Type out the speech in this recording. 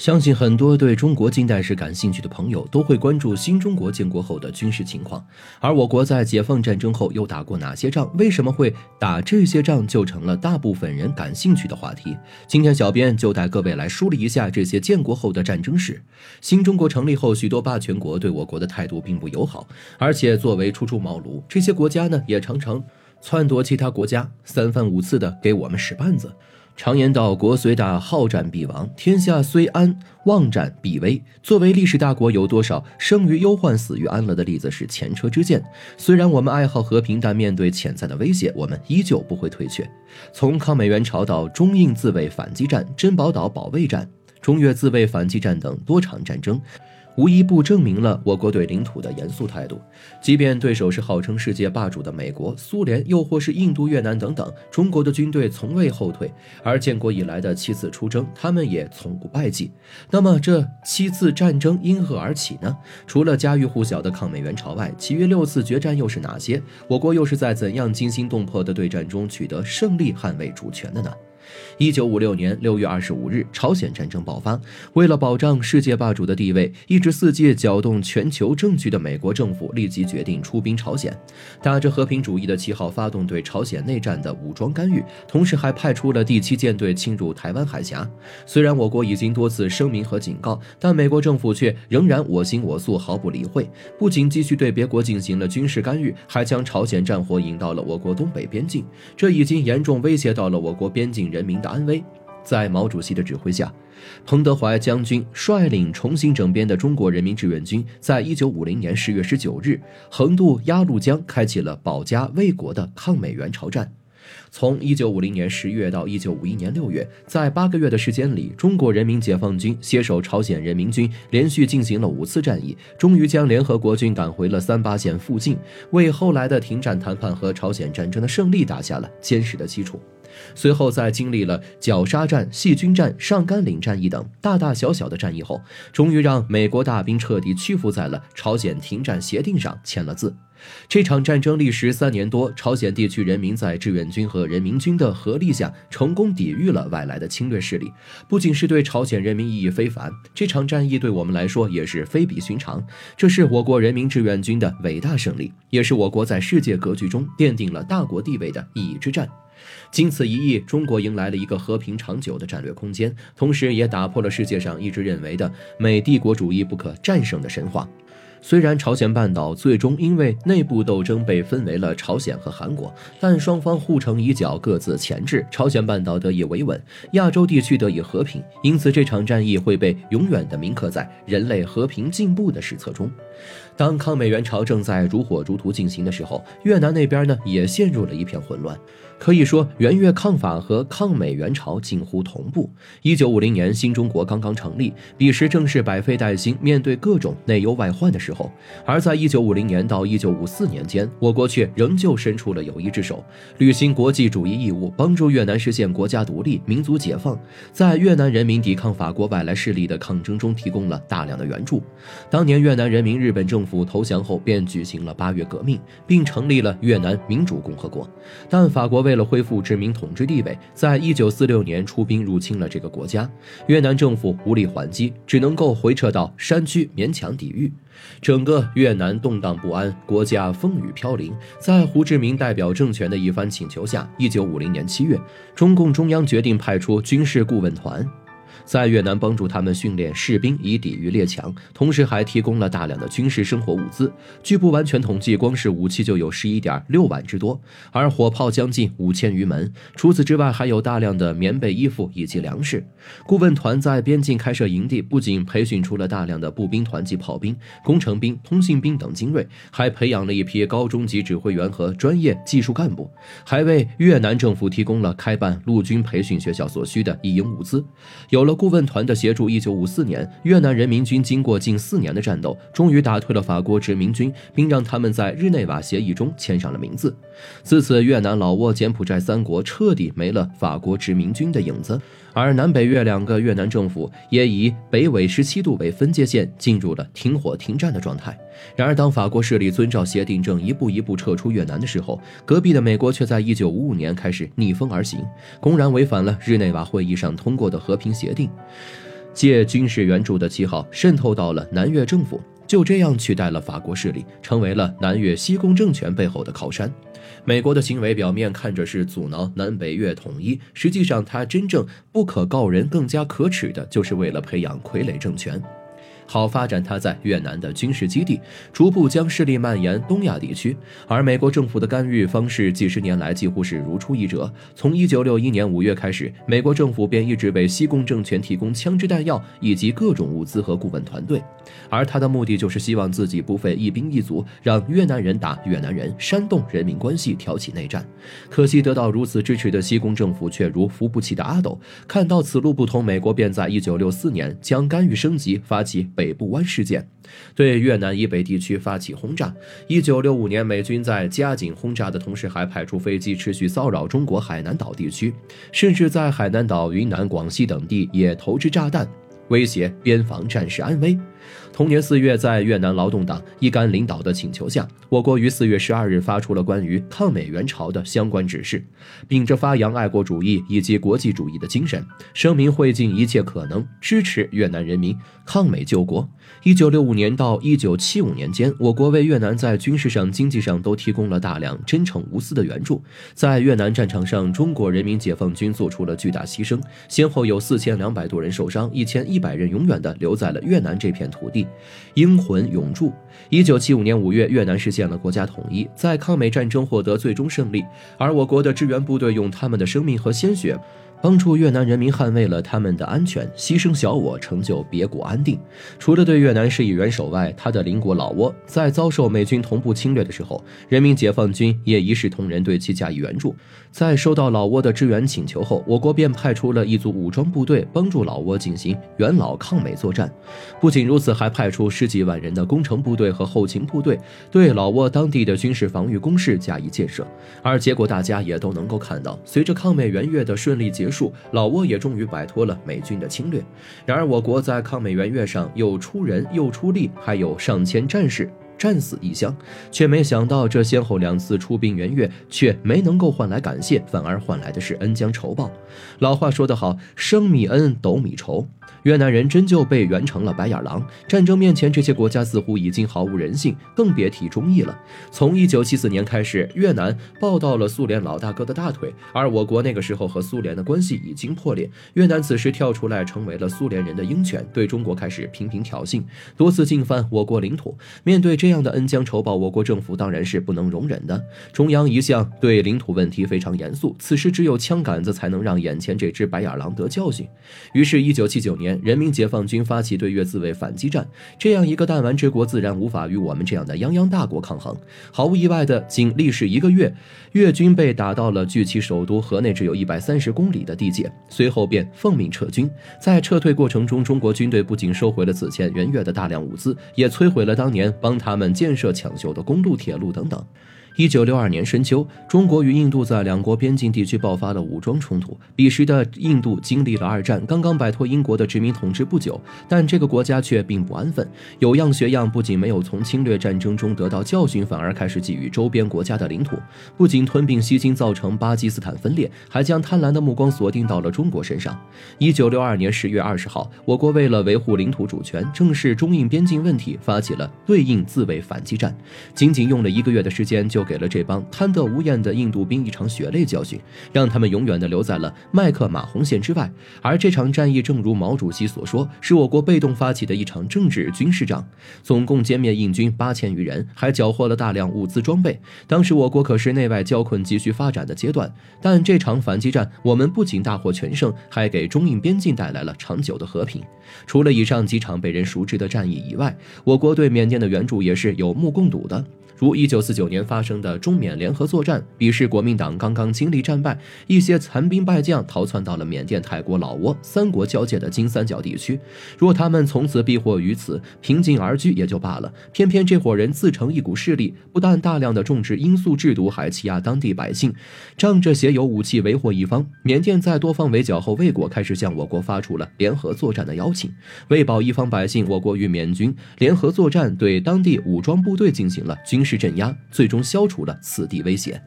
相信很多对中国近代史感兴趣的朋友都会关注新中国建国后的军事情况，而我国在解放战争后又打过哪些仗？为什么会打这些仗？就成了大部分人感兴趣的话题。今天，小编就带各位来梳理一下这些建国后的战争史。新中国成立后，许多霸权国对我国的态度并不友好，而且作为初出茅庐，这些国家呢也常常篡夺其他国家三番五次的给我们使绊子。常言道：“国虽大，好战必亡；天下虽安，忘战必危。”作为历史大国，有多少生于忧患、死于安乐的例子是前车之鉴。虽然我们爱好和平，但面对潜在的威胁，我们依旧不会退却。从抗美援朝到中印自卫反击战、珍宝岛保卫战、中越自卫反击战等多场战争。无一不证明了我国对领土的严肃态度。即便对手是号称世界霸主的美国、苏联，又或是印度、越南等等，中国的军队从未后退。而建国以来的七次出征，他们也从不败绩。那么这七次战争因何而起呢？除了家喻户晓的抗美援朝外，其余六次决战又是哪些？我国又是在怎样惊心动魄的对战中取得胜利、捍卫主权的呢？一九五六年六月二十五日，朝鲜战争爆发。为了保障世界霸主的地位，一直伺机搅动全球政局的美国政府立即决定出兵朝鲜，打着和平主义的旗号发动对朝鲜内战的武装干预，同时还派出了第七舰队侵入台湾海峡。虽然我国已经多次声明和警告，但美国政府却仍然我行我素，毫不理会。不仅继续对别国进行了军事干预，还将朝鲜战火引到了我国东北边境，这已经严重威胁到了我国边境人。人民的安危，在毛主席的指挥下，彭德怀将军率领重新整编的中国人民志愿军，在一九五零年十月十九日横渡鸭绿江，开启了保家卫国的抗美援朝战。从一九五零年十月到一九五一年六月，在八个月的时间里，中国人民解放军携手朝鲜人民军，连续进行了五次战役，终于将联合国军赶回了三八线附近，为后来的停战谈判和朝鲜战争的胜利打下了坚实的基础。随后，在经历了绞杀战、细菌战、上甘岭战役等大大小小的战役后，终于让美国大兵彻底屈服在了朝鲜停战协定上签了字。这场战争历时三年多，朝鲜地区人民在志愿军和人民军的合力下，成功抵御了外来的侵略势力。不仅是对朝鲜人民意义非凡，这场战役对我们来说也是非比寻常。这是我国人民志愿军的伟大胜利，也是我国在世界格局中奠定了大国地位的意义之战。经此一役，中国迎来了一个和平长久的战略空间，同时也打破了世界上一直认为的美帝国主义不可战胜的神话。虽然朝鲜半岛最终因为内部斗争被分为了朝鲜和韩国，但双方互成一角，各自钳制，朝鲜半岛得以维稳，亚洲地区得以和平。因此，这场战役会被永远的铭刻在人类和平进步的史册中。当抗美援朝正在如火如荼进行的时候，越南那边呢也陷入了一片混乱。可以说，援越抗法和抗美援朝近乎同步。一九五零年，新中国刚刚成立，彼时正是百废待兴、面对各种内忧外患的时候。而在一九五零年到一九五四年间，我国却仍旧伸出了友谊之手，履行国际主义义务，帮助越南实现国家独立、民族解放，在越南人民抵抗法国外来势力的抗争中提供了大量的援助。当年越南人民日本政府府投降后，便举行了八月革命，并成立了越南民主共和国。但法国为了恢复殖民统治地位，在一九四六年出兵入侵了这个国家，越南政府无力还击，只能够回撤到山区勉强抵御。整个越南动荡不安，国家风雨飘零。在胡志明代表政权的一番请求下，一九五零年七月，中共中央决定派出军事顾问团。在越南帮助他们训练士兵以抵御列强，同时还提供了大量的军事生活物资。据不完全统计，光是武器就有十一点六万之多，而火炮将近五千余门。除此之外，还有大量的棉被、衣服以及粮食。顾问团在边境开设营地，不仅培训出了大量的步兵团及炮兵、工程兵、通信兵等精锐，还培养了一批高中级指挥员和专业技术干部，还为越南政府提供了开办陆军培训学校所需的一应物资。有了。顾问团的协助，一九五四年，越南人民军经过近四年的战斗，终于打退了法国殖民军，并让他们在日内瓦协议中签上了名字。自此，越南、老挝、柬埔寨三国彻底没了法国殖民军的影子，而南北越两个越南政府也以北纬十七度为分界线，进入了停火停战的状态。然而，当法国势力遵照协定正一步一步撤出越南的时候，隔壁的美国却在一九五五年开始逆风而行，公然违反了日内瓦会议上通过的和平协定。借军事援助的旗号渗透到了南越政府，就这样取代了法国势力，成为了南越西贡政权背后的靠山。美国的行为表面看着是阻挠南北越统一，实际上它真正不可告人、更加可耻的，就是为了培养傀儡政权。好发展他在越南的军事基地，逐步将势力蔓延东亚地区。而美国政府的干预方式几十年来几乎是如出一辙。从1961年5月开始，美国政府便一直为西贡政权提供枪支弹药以及各种物资和顾问团队，而他的目的就是希望自己不费一兵一卒，让越南人打越南人，煽动人民关系，挑起内战。可惜得到如此支持的西贡政府却如扶不起的阿斗，看到此路不通，美国便在1964年将干预升级，发起。北部湾事件，对越南以北地区发起轰炸。一九六五年，美军在加紧轰炸的同时，还派出飞机持续骚扰中国海南岛地区，甚至在海南岛、云南、广西等地也投掷炸弹，威胁边防战士安危。同年四月，在越南劳动党一干领导的请求下，我国于四月十二日发出了关于抗美援朝的相关指示，秉着发扬爱国主义以及国际主义的精神，声明会尽一切可能支持越南人民抗美救国。一九六五年到一九七五年间，我国为越南在军事上、经济上都提供了大量真诚无私的援助。在越南战场上，中国人民解放军做出了巨大牺牲，先后有四千两百多人受伤，一千一百人永远的留在了越南这片土土地。英魂永驻。一九七五年五月，越南实现了国家统一，在抗美战争获得最终胜利，而我国的支援部队用他们的生命和鲜血。帮助越南人民捍卫了他们的安全，牺牲小我，成就别国安定。除了对越南施以援手外，他的邻国老挝在遭受美军同步侵略的时候，人民解放军也一视同仁对其加以援助。在收到老挝的支援请求后，我国便派出了一组武装部队帮助老挝进行元老抗美作战。不仅如此，还派出十几万人的工程部队和后勤部队，对老挝当地的军事防御工事加以建设。而结果大家也都能够看到，随着抗美援越的顺利结。数老挝也终于摆脱了美军的侵略，然而我国在抗美援越上又出人又出力，还有上千战士战死异乡，却没想到这先后两次出兵援越，却没能够换来感谢，反而换来的是恩将仇报。老话说得好，生米恩，斗米仇。越南人真就被圆成了白眼狼。战争面前，这些国家似乎已经毫无人性，更别提忠义了。从一九七四年开始，越南抱到了苏联老大哥的大腿，而我国那个时候和苏联的关系已经破裂。越南此时跳出来，成为了苏联人的鹰犬，对中国开始频频挑衅，多次进犯我国领土。面对这这样的恩将仇报，我国政府当然是不能容忍的。中央一向对领土问题非常严肃，此时只有枪杆子才能让眼前这只白眼狼得教训。于是，一九七九年。人民解放军发起对越自卫反击战，这样一个弹丸之国自然无法与我们这样的泱泱大国抗衡。毫无意外的，仅历时一个月，越军被打到了距其首都河内只有一百三十公里的地界，随后便奉命撤军。在撤退过程中，中国军队不仅收回了此前援越的大量物资，也摧毁了当年帮他们建设抢修的公路、铁路等等。一九六二年深秋，中国与印度在两国边境地区爆发了武装冲突。彼时的印度经历了二战，刚刚摆脱英国的殖民统治不久，但这个国家却并不安分，有样学样，不仅没有从侵略战争中得到教训，反而开始觊觎周边国家的领土，不仅吞并西金，造成巴基斯坦分裂，还将贪婪的目光锁定到了中国身上。一九六二年十月二十号，我国为了维护领土主权，正视中印边境问题，发起了对印自卫反击战，仅仅用了一个月的时间就。给了这帮贪得无厌的印度兵一场血泪教训，让他们永远的留在了麦克马洪线之外。而这场战役，正如毛主席所说，是我国被动发起的一场政治军事仗，总共歼灭印军八千余人，还缴获了大量物资装备。当时我国可是内外交困、急需发展的阶段，但这场反击战，我们不仅大获全胜，还给中印边境带来了长久的和平。除了以上几场被人熟知的战役以外，我国对缅甸的援助也是有目共睹的。如一九四九年发生的中缅联合作战，彼时国民党刚刚经历战败，一些残兵败将逃窜到了缅甸、泰国、老挝三国交界的金三角地区。若他们从此避祸于此，平静而居也就罢了。偏偏这伙人自成一股势力，不但大量的种植罂粟制毒，还欺压当地百姓，仗着携有武器为祸一方。缅甸在多方围剿后，魏国开始向我国发出了联合作战的邀请。为保一方百姓，我国与缅军联合作战，对当地武装部队进行了军事。镇压，最终消消除了此地威胁。